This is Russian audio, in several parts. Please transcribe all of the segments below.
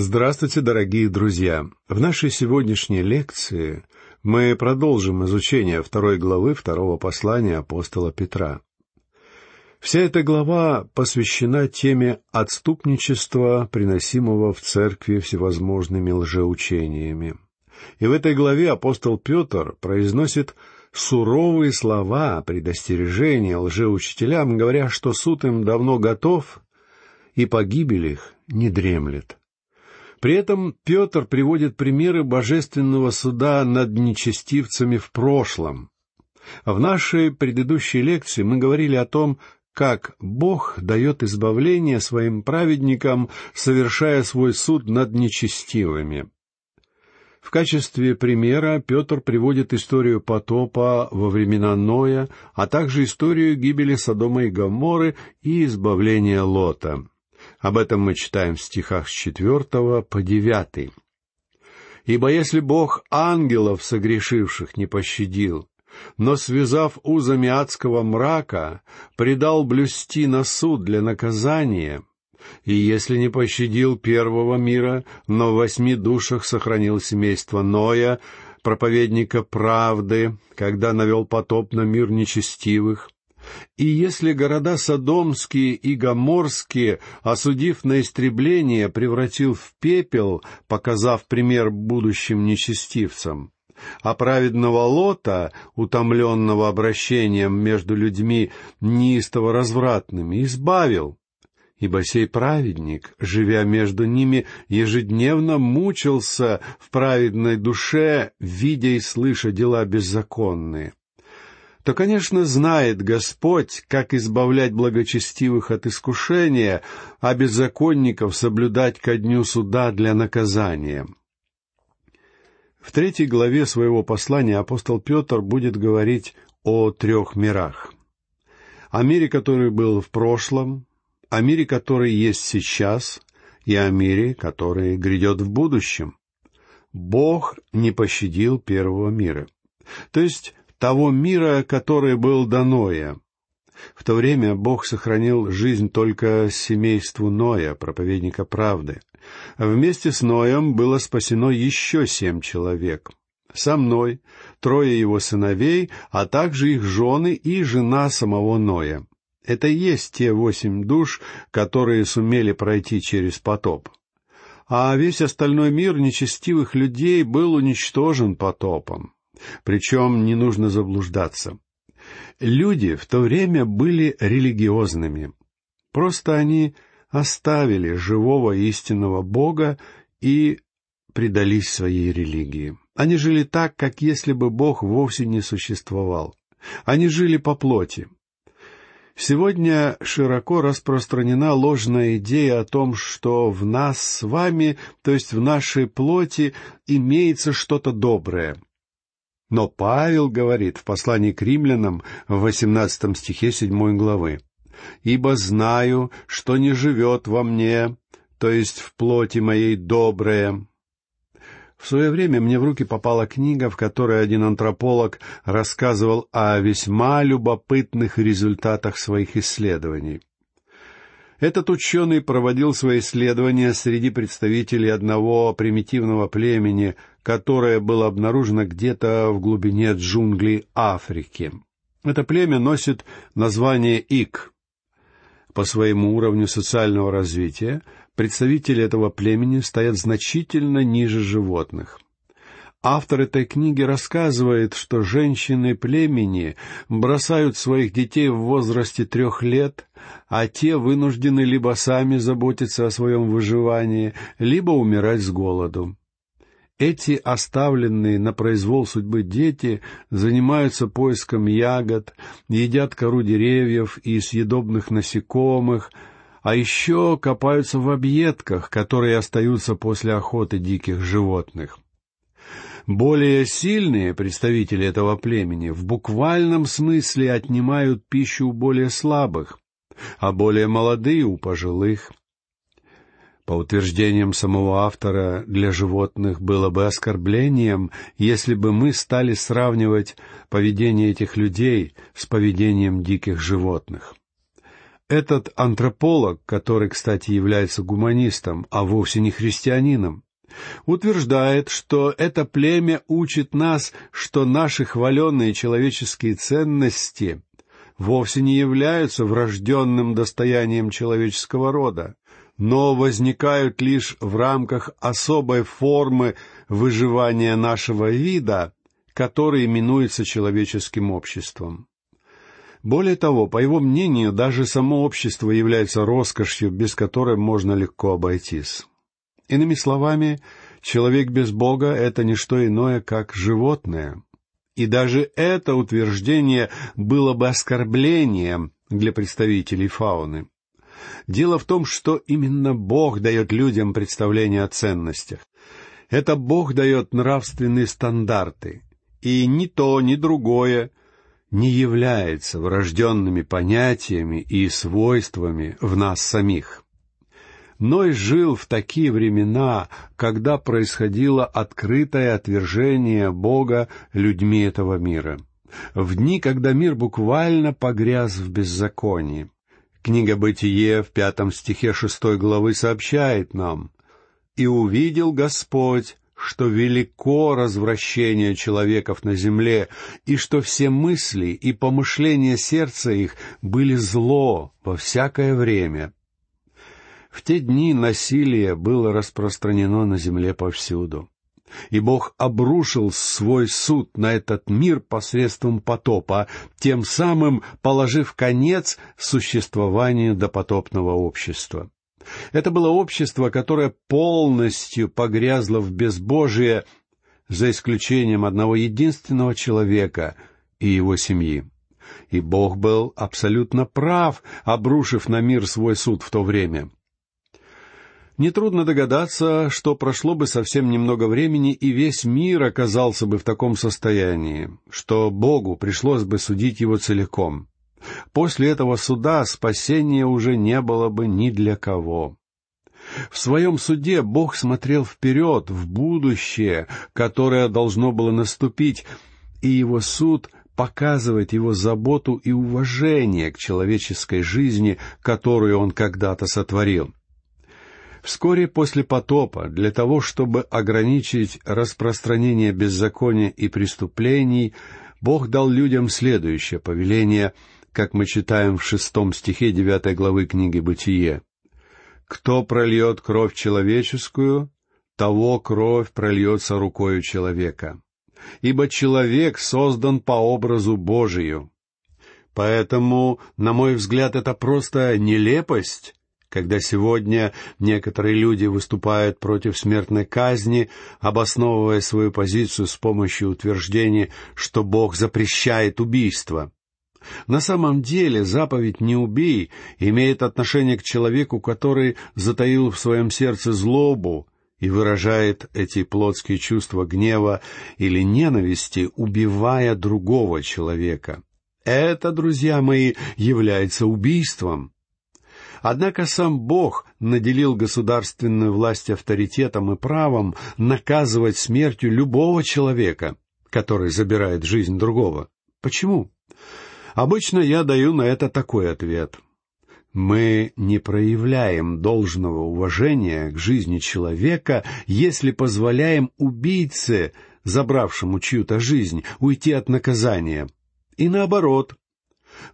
Здравствуйте, дорогие друзья! В нашей сегодняшней лекции мы продолжим изучение второй главы второго послания апостола Петра. Вся эта глава посвящена теме отступничества, приносимого в церкви всевозможными лжеучениями. И в этой главе апостол Петр произносит суровые слова предостережения лжеучителям, говоря, что суд им давно готов, и погибель их не дремлет. При этом Петр приводит примеры божественного суда над нечестивцами в прошлом. В нашей предыдущей лекции мы говорили о том, как Бог дает избавление своим праведникам, совершая свой суд над нечестивыми. В качестве примера Петр приводит историю потопа во времена Ноя, а также историю гибели Содома и Гоморры и избавления Лота. Об этом мы читаем в стихах с четвертого по девятый. «Ибо если Бог ангелов согрешивших не пощадил, но, связав узами адского мрака, предал блюсти на суд для наказания, и если не пощадил первого мира, но в восьми душах сохранил семейство Ноя, проповедника правды, когда навел потоп на мир нечестивых, и если города Содомские и Гоморские, осудив на истребление, превратил в пепел, показав пример будущим нечестивцам, а праведного Лота, утомленного обращением между людьми неистово развратными, избавил, ибо сей праведник, живя между ними, ежедневно мучился в праведной душе, видя и слыша дела беззаконные то, конечно, знает Господь, как избавлять благочестивых от искушения, а беззаконников соблюдать ко дню суда для наказания. В третьей главе своего послания апостол Петр будет говорить о трех мирах. О мире, который был в прошлом, о мире, который есть сейчас, и о мире, который грядет в будущем. Бог не пощадил первого мира. То есть того мира, который был до Ноя. В то время Бог сохранил жизнь только семейству Ноя, проповедника правды. Вместе с Ноем было спасено еще семь человек. Со мной, трое его сыновей, а также их жены и жена самого Ноя. Это и есть те восемь душ, которые сумели пройти через потоп. А весь остальной мир нечестивых людей был уничтожен потопом. Причем не нужно заблуждаться. Люди в то время были религиозными. Просто они оставили живого истинного Бога и предались своей религии. Они жили так, как если бы Бог вовсе не существовал. Они жили по плоти. Сегодня широко распространена ложная идея о том, что в нас с вами, то есть в нашей плоти, имеется что-то доброе, но Павел говорит в послании к римлянам в восемнадцатом стихе седьмой главы, «Ибо знаю, что не живет во мне, то есть в плоти моей доброе». В свое время мне в руки попала книга, в которой один антрополог рассказывал о весьма любопытных результатах своих исследований. Этот ученый проводил свои исследования среди представителей одного примитивного племени, которое было обнаружено где-то в глубине джунглей Африки. Это племя носит название Ик. По своему уровню социального развития представители этого племени стоят значительно ниже животных. Автор этой книги рассказывает, что женщины племени бросают своих детей в возрасте трех лет, а те вынуждены либо сами заботиться о своем выживании, либо умирать с голоду. Эти оставленные на произвол судьбы дети занимаются поиском ягод, едят кору деревьев и съедобных насекомых, а еще копаются в объедках, которые остаются после охоты диких животных. Более сильные представители этого племени в буквальном смысле отнимают пищу у более слабых, а более молодые у пожилых. По утверждениям самого автора, для животных было бы оскорблением, если бы мы стали сравнивать поведение этих людей с поведением диких животных. Этот антрополог, который, кстати, является гуманистом, а вовсе не христианином, утверждает, что это племя учит нас, что наши хваленные человеческие ценности вовсе не являются врожденным достоянием человеческого рода, но возникают лишь в рамках особой формы выживания нашего вида, который именуется человеческим обществом. Более того, по его мнению, даже само общество является роскошью, без которой можно легко обойтись. Иными словами, человек без Бога — это не что иное, как животное. И даже это утверждение было бы оскорблением для представителей фауны. Дело в том, что именно Бог дает людям представление о ценностях. Это Бог дает нравственные стандарты. И ни то, ни другое не является врожденными понятиями и свойствами в нас самих. Ной жил в такие времена, когда происходило открытое отвержение Бога людьми этого мира. В дни, когда мир буквально погряз в беззаконии. Книга «Бытие» в пятом стихе шестой главы сообщает нам «И увидел Господь, что велико развращение человеков на земле, и что все мысли и помышления сердца их были зло во всякое время, в те дни насилие было распространено на земле повсюду. И Бог обрушил свой суд на этот мир посредством потопа, тем самым положив конец существованию допотопного общества. Это было общество, которое полностью погрязло в безбожие, за исключением одного единственного человека и его семьи. И Бог был абсолютно прав, обрушив на мир свой суд в то время. Нетрудно догадаться, что прошло бы совсем немного времени, и весь мир оказался бы в таком состоянии, что Богу пришлось бы судить его целиком. После этого суда спасения уже не было бы ни для кого. В своем суде Бог смотрел вперед, в будущее, которое должно было наступить, и его суд показывает его заботу и уважение к человеческой жизни, которую он когда-то сотворил. Вскоре после потопа, для того, чтобы ограничить распространение беззакония и преступлений, Бог дал людям следующее повеление, как мы читаем в шестом стихе девятой главы книги «Бытие». «Кто прольет кровь человеческую, того кровь прольется рукою человека. Ибо человек создан по образу Божию». Поэтому, на мой взгляд, это просто нелепость, когда сегодня некоторые люди выступают против смертной казни, обосновывая свою позицию с помощью утверждения, что Бог запрещает убийство. На самом деле заповедь «не убей» имеет отношение к человеку, который затаил в своем сердце злобу и выражает эти плотские чувства гнева или ненависти, убивая другого человека. Это, друзья мои, является убийством. Однако сам Бог наделил государственную власть авторитетом и правом наказывать смертью любого человека, который забирает жизнь другого. Почему? Обычно я даю на это такой ответ. Мы не проявляем должного уважения к жизни человека, если позволяем убийце, забравшему чью-то жизнь, уйти от наказания. И наоборот,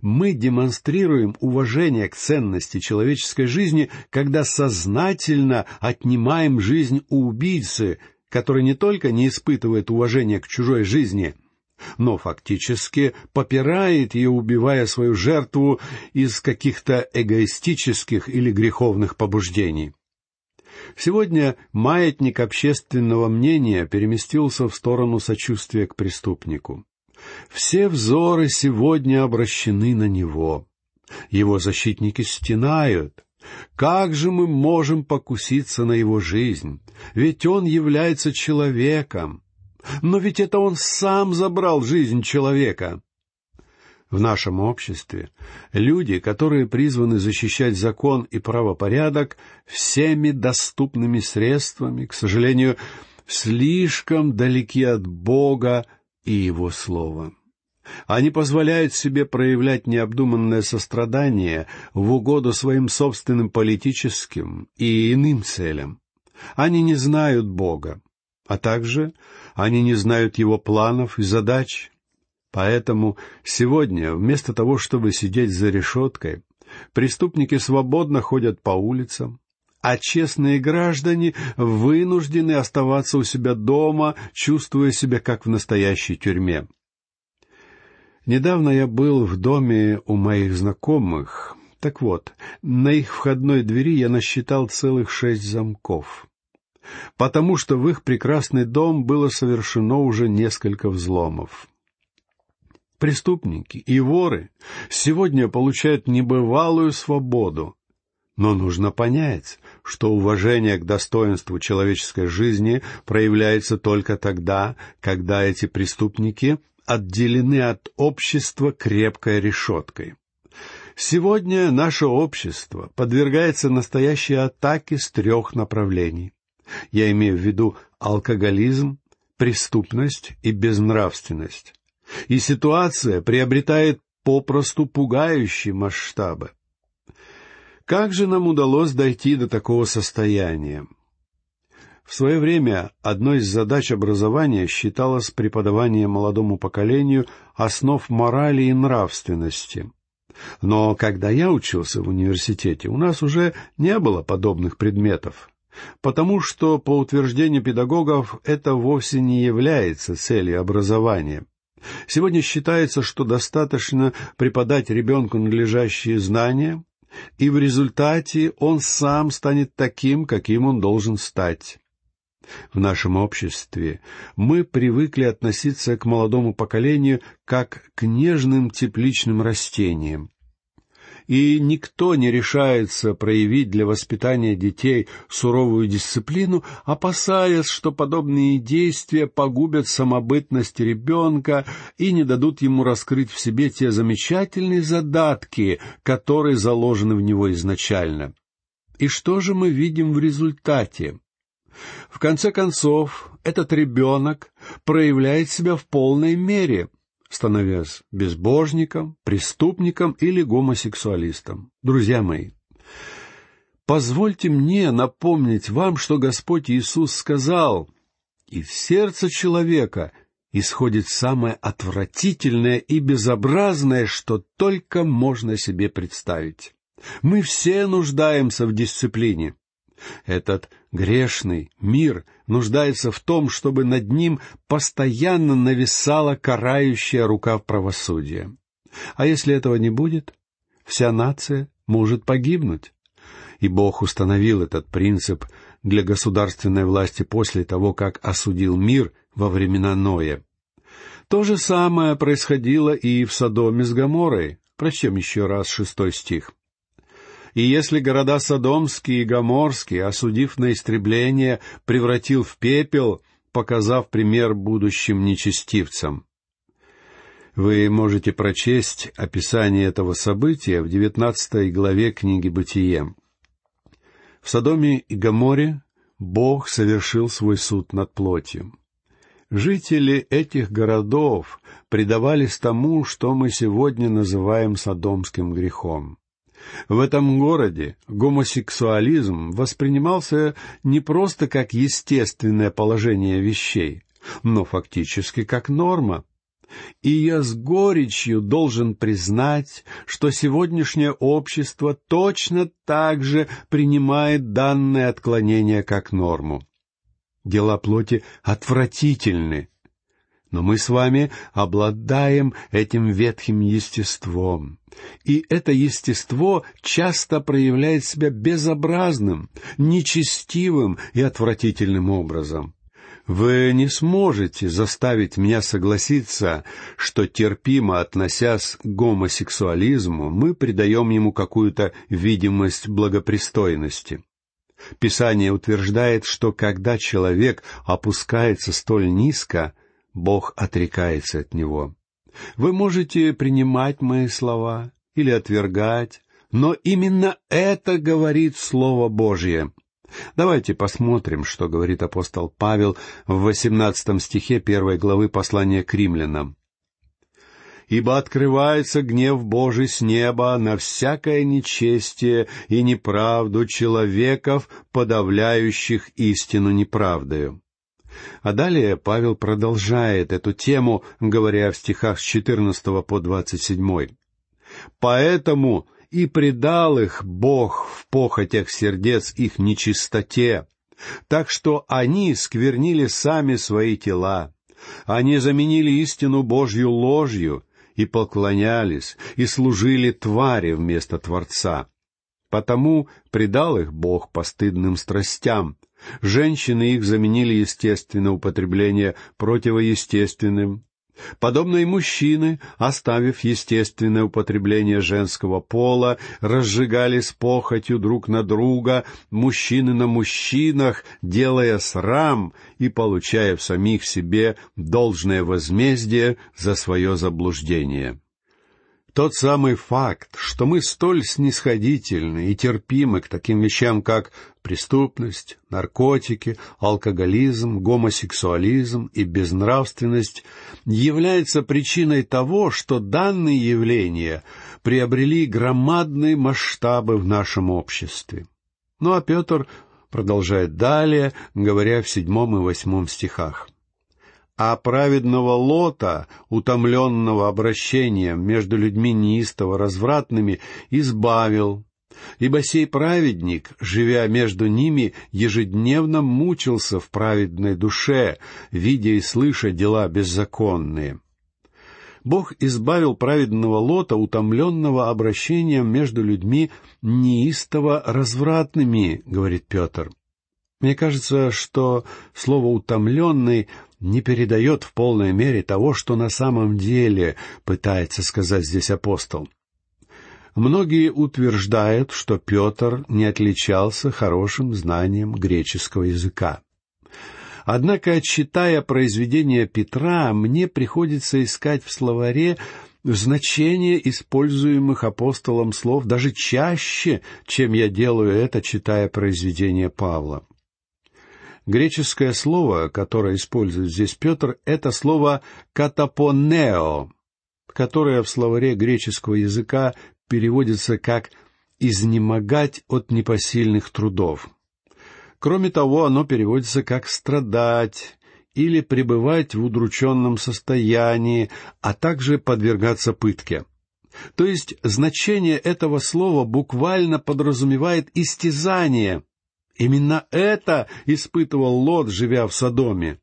мы демонстрируем уважение к ценности человеческой жизни, когда сознательно отнимаем жизнь у убийцы, который не только не испытывает уважения к чужой жизни, но фактически попирает ее, убивая свою жертву из каких-то эгоистических или греховных побуждений. Сегодня маятник общественного мнения переместился в сторону сочувствия к преступнику. Все взоры сегодня обращены на него. Его защитники стенают. Как же мы можем покуситься на его жизнь? Ведь он является человеком. Но ведь это он сам забрал жизнь человека. В нашем обществе люди, которые призваны защищать закон и правопорядок всеми доступными средствами, к сожалению, слишком далеки от Бога и Его Слова. Они позволяют себе проявлять необдуманное сострадание в угоду своим собственным политическим и иным целям. Они не знают Бога, а также они не знают Его планов и задач. Поэтому сегодня, вместо того, чтобы сидеть за решеткой, преступники свободно ходят по улицам, а честные граждане вынуждены оставаться у себя дома, чувствуя себя как в настоящей тюрьме. Недавно я был в доме у моих знакомых. Так вот, на их входной двери я насчитал целых шесть замков. Потому что в их прекрасный дом было совершено уже несколько взломов. Преступники и воры сегодня получают небывалую свободу. Но нужно понять, что уважение к достоинству человеческой жизни проявляется только тогда, когда эти преступники отделены от общества крепкой решеткой. Сегодня наше общество подвергается настоящей атаке с трех направлений. Я имею в виду алкоголизм, преступность и безнравственность. И ситуация приобретает попросту пугающие масштабы. Как же нам удалось дойти до такого состояния? В свое время одной из задач образования считалось преподавание молодому поколению основ морали и нравственности. Но когда я учился в университете, у нас уже не было подобных предметов, потому что, по утверждению педагогов, это вовсе не является целью образования. Сегодня считается, что достаточно преподать ребенку надлежащие знания, и в результате он сам станет таким, каким он должен стать. В нашем обществе мы привыкли относиться к молодому поколению как к нежным тепличным растениям. И никто не решается проявить для воспитания детей суровую дисциплину, опасаясь, что подобные действия погубят самобытность ребенка и не дадут ему раскрыть в себе те замечательные задатки, которые заложены в него изначально. И что же мы видим в результате? В конце концов, этот ребенок проявляет себя в полной мере, становясь безбожником, преступником или гомосексуалистом. Друзья мои, позвольте мне напомнить вам, что Господь Иисус сказал, «Из сердца человека исходит самое отвратительное и безобразное, что только можно себе представить. Мы все нуждаемся в дисциплине. Этот грешный мир нуждается в том, чтобы над ним постоянно нависала карающая рука правосудия. А если этого не будет, вся нация может погибнуть. И Бог установил этот принцип для государственной власти после того, как осудил мир во времена Ноя. То же самое происходило и в Содоме с Гоморой. Прочтем еще раз шестой стих. И если города Содомские и Гоморские, осудив на истребление, превратил в пепел, показав пример будущим нечестивцам. Вы можете прочесть описание этого события в девятнадцатой главе книги «Бытие». В Содоме и Гоморе Бог совершил свой суд над плотью. Жители этих городов предавались тому, что мы сегодня называем содомским грехом. В этом городе гомосексуализм воспринимался не просто как естественное положение вещей, но фактически как норма. И я с горечью должен признать, что сегодняшнее общество точно так же принимает данное отклонение как норму. Дела плоти отвратительны, но мы с вами обладаем этим ветхим естеством. И это естество часто проявляет себя безобразным, нечестивым и отвратительным образом. Вы не сможете заставить меня согласиться, что терпимо относясь к гомосексуализму, мы придаем ему какую-то видимость благопристойности. Писание утверждает, что когда человек опускается столь низко, Бог отрекается от него. Вы можете принимать мои слова или отвергать, но именно это говорит Слово Божье. Давайте посмотрим, что говорит апостол Павел в восемнадцатом стихе первой главы послания к римлянам. ибо открывается гнев Божий с неба на всякое нечестие и неправду человеков, подавляющих истину неправдою». А далее Павел продолжает эту тему, говоря в стихах с 14 по 27. «Поэтому и предал их Бог в похотях сердец их нечистоте, так что они сквернили сами свои тела. Они заменили истину Божью ложью и поклонялись, и служили твари вместо Творца. Потому предал их Бог постыдным страстям. Женщины их заменили естественное употребление противоестественным, Подобно и мужчины, оставив естественное употребление женского пола, разжигались похотью друг на друга, мужчины на мужчинах, делая срам и получая в самих себе должное возмездие за свое заблуждение. Тот самый факт, что мы столь снисходительны и терпимы к таким вещам, как преступность, наркотики, алкоголизм, гомосексуализм и безнравственность, является причиной того, что данные явления приобрели громадные масштабы в нашем обществе. Ну а Петр продолжает далее, говоря в седьмом и восьмом стихах а праведного Лота, утомленного обращением между людьми неистово развратными, избавил, ибо сей праведник, живя между ними, ежедневно мучился в праведной душе, видя и слыша дела беззаконные. Бог избавил праведного Лота, утомленного обращением между людьми неистово развратными, говорит Петр. Мне кажется, что слово «утомленный» не передает в полной мере того, что на самом деле пытается сказать здесь апостол. Многие утверждают, что Петр не отличался хорошим знанием греческого языка. Однако, читая произведения Петра, мне приходится искать в словаре значение используемых апостолом слов даже чаще, чем я делаю это, читая произведения Павла. Греческое слово, которое использует здесь Петр, это слово «катапонео», которое в словаре греческого языка переводится как «изнемогать от непосильных трудов». Кроме того, оно переводится как «страдать» или пребывать в удрученном состоянии, а также подвергаться пытке. То есть значение этого слова буквально подразумевает истязание, Именно это испытывал Лот, живя в Содоме.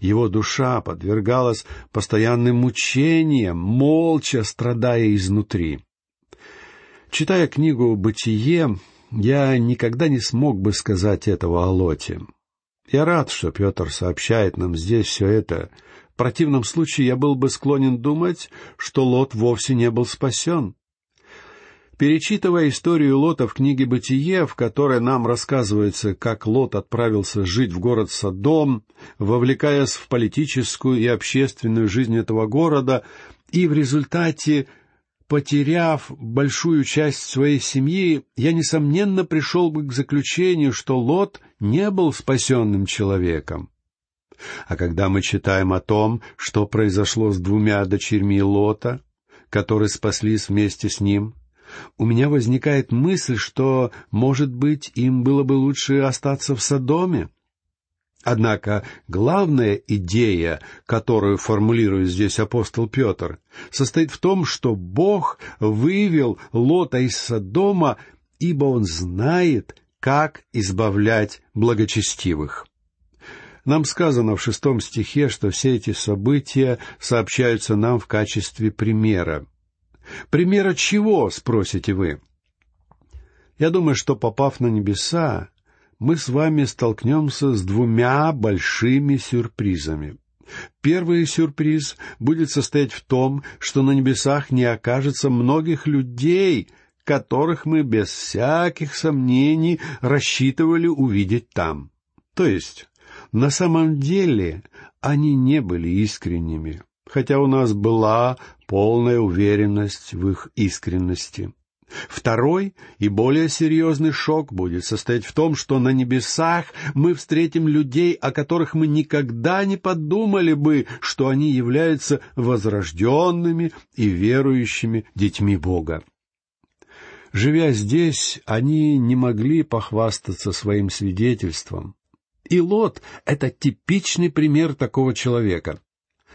Его душа подвергалась постоянным мучениям, молча страдая изнутри. Читая книгу «Бытие», я никогда не смог бы сказать этого о Лоте. Я рад, что Петр сообщает нам здесь все это. В противном случае я был бы склонен думать, что Лот вовсе не был спасен. Перечитывая историю Лота в книге «Бытие», в которой нам рассказывается, как Лот отправился жить в город Содом, вовлекаясь в политическую и общественную жизнь этого города, и в результате потеряв большую часть своей семьи, я, несомненно, пришел бы к заключению, что Лот не был спасенным человеком. А когда мы читаем о том, что произошло с двумя дочерьми Лота, которые спаслись вместе с ним, у меня возникает мысль, что, может быть, им было бы лучше остаться в Содоме. Однако главная идея, которую формулирует здесь апостол Петр, состоит в том, что Бог вывел Лота из Содома, ибо Он знает, как избавлять благочестивых. Нам сказано в шестом стихе, что все эти события сообщаются нам в качестве примера. Примера чего, спросите вы? Я думаю, что попав на небеса, мы с вами столкнемся с двумя большими сюрпризами. Первый сюрприз будет состоять в том, что на небесах не окажется многих людей, которых мы без всяких сомнений рассчитывали увидеть там. То есть, на самом деле, они не были искренними хотя у нас была полная уверенность в их искренности. Второй и более серьезный шок будет состоять в том, что на небесах мы встретим людей, о которых мы никогда не подумали бы, что они являются возрожденными и верующими детьми Бога. Живя здесь, они не могли похвастаться своим свидетельством. И Лот — это типичный пример такого человека.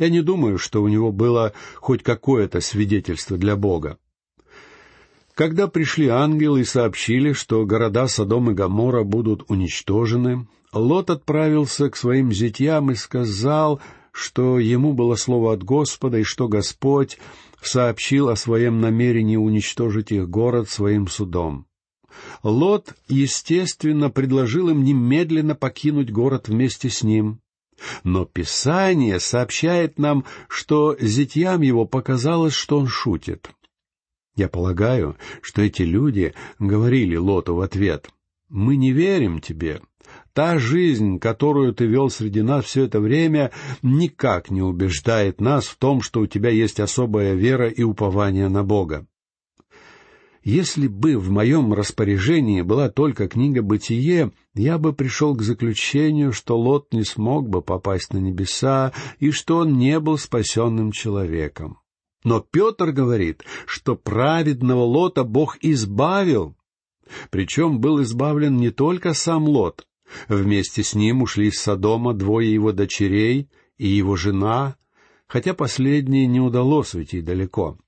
Я не думаю, что у него было хоть какое-то свидетельство для Бога. Когда пришли ангелы и сообщили, что города Содом и Гоморра будут уничтожены, Лот отправился к своим зятьям и сказал, что ему было слово от Господа, и что Господь сообщил о своем намерении уничтожить их город своим судом. Лот, естественно, предложил им немедленно покинуть город вместе с ним. Но Писание сообщает нам, что зятьям его показалось, что он шутит. Я полагаю, что эти люди говорили Лоту в ответ, «Мы не верим тебе. Та жизнь, которую ты вел среди нас все это время, никак не убеждает нас в том, что у тебя есть особая вера и упование на Бога. Если бы в моем распоряжении была только книга «Бытие», я бы пришел к заключению, что Лот не смог бы попасть на небеса и что он не был спасенным человеком. Но Петр говорит, что праведного Лота Бог избавил. Причем был избавлен не только сам Лот. Вместе с ним ушли из Содома двое его дочерей и его жена, хотя последнее не удалось уйти далеко.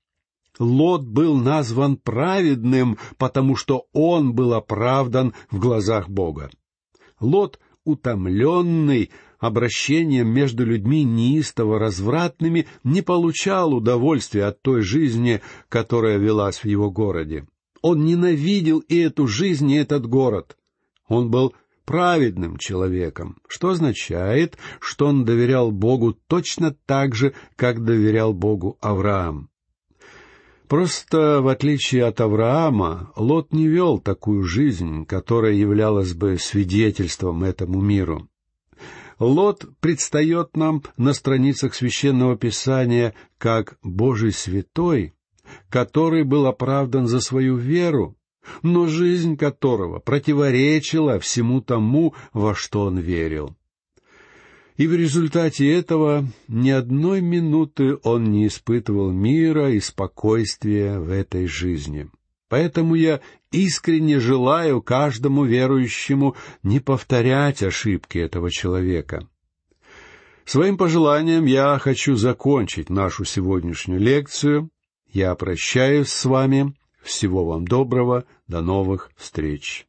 Лот был назван праведным, потому что он был оправдан в глазах Бога. Лот, утомленный, обращением между людьми неистово развратными, не получал удовольствия от той жизни, которая велась в его городе. Он ненавидел и эту жизнь, и этот город. Он был праведным человеком, что означает, что он доверял Богу точно так же, как доверял Богу Авраам. Просто, в отличие от Авраама, Лот не вел такую жизнь, которая являлась бы свидетельством этому миру. Лот предстает нам на страницах священного писания как Божий святой, который был оправдан за свою веру, но жизнь которого противоречила всему тому, во что он верил. И в результате этого ни одной минуты он не испытывал мира и спокойствия в этой жизни. Поэтому я искренне желаю каждому верующему не повторять ошибки этого человека. Своим пожеланием я хочу закончить нашу сегодняшнюю лекцию. Я прощаюсь с вами. Всего вам доброго. До новых встреч.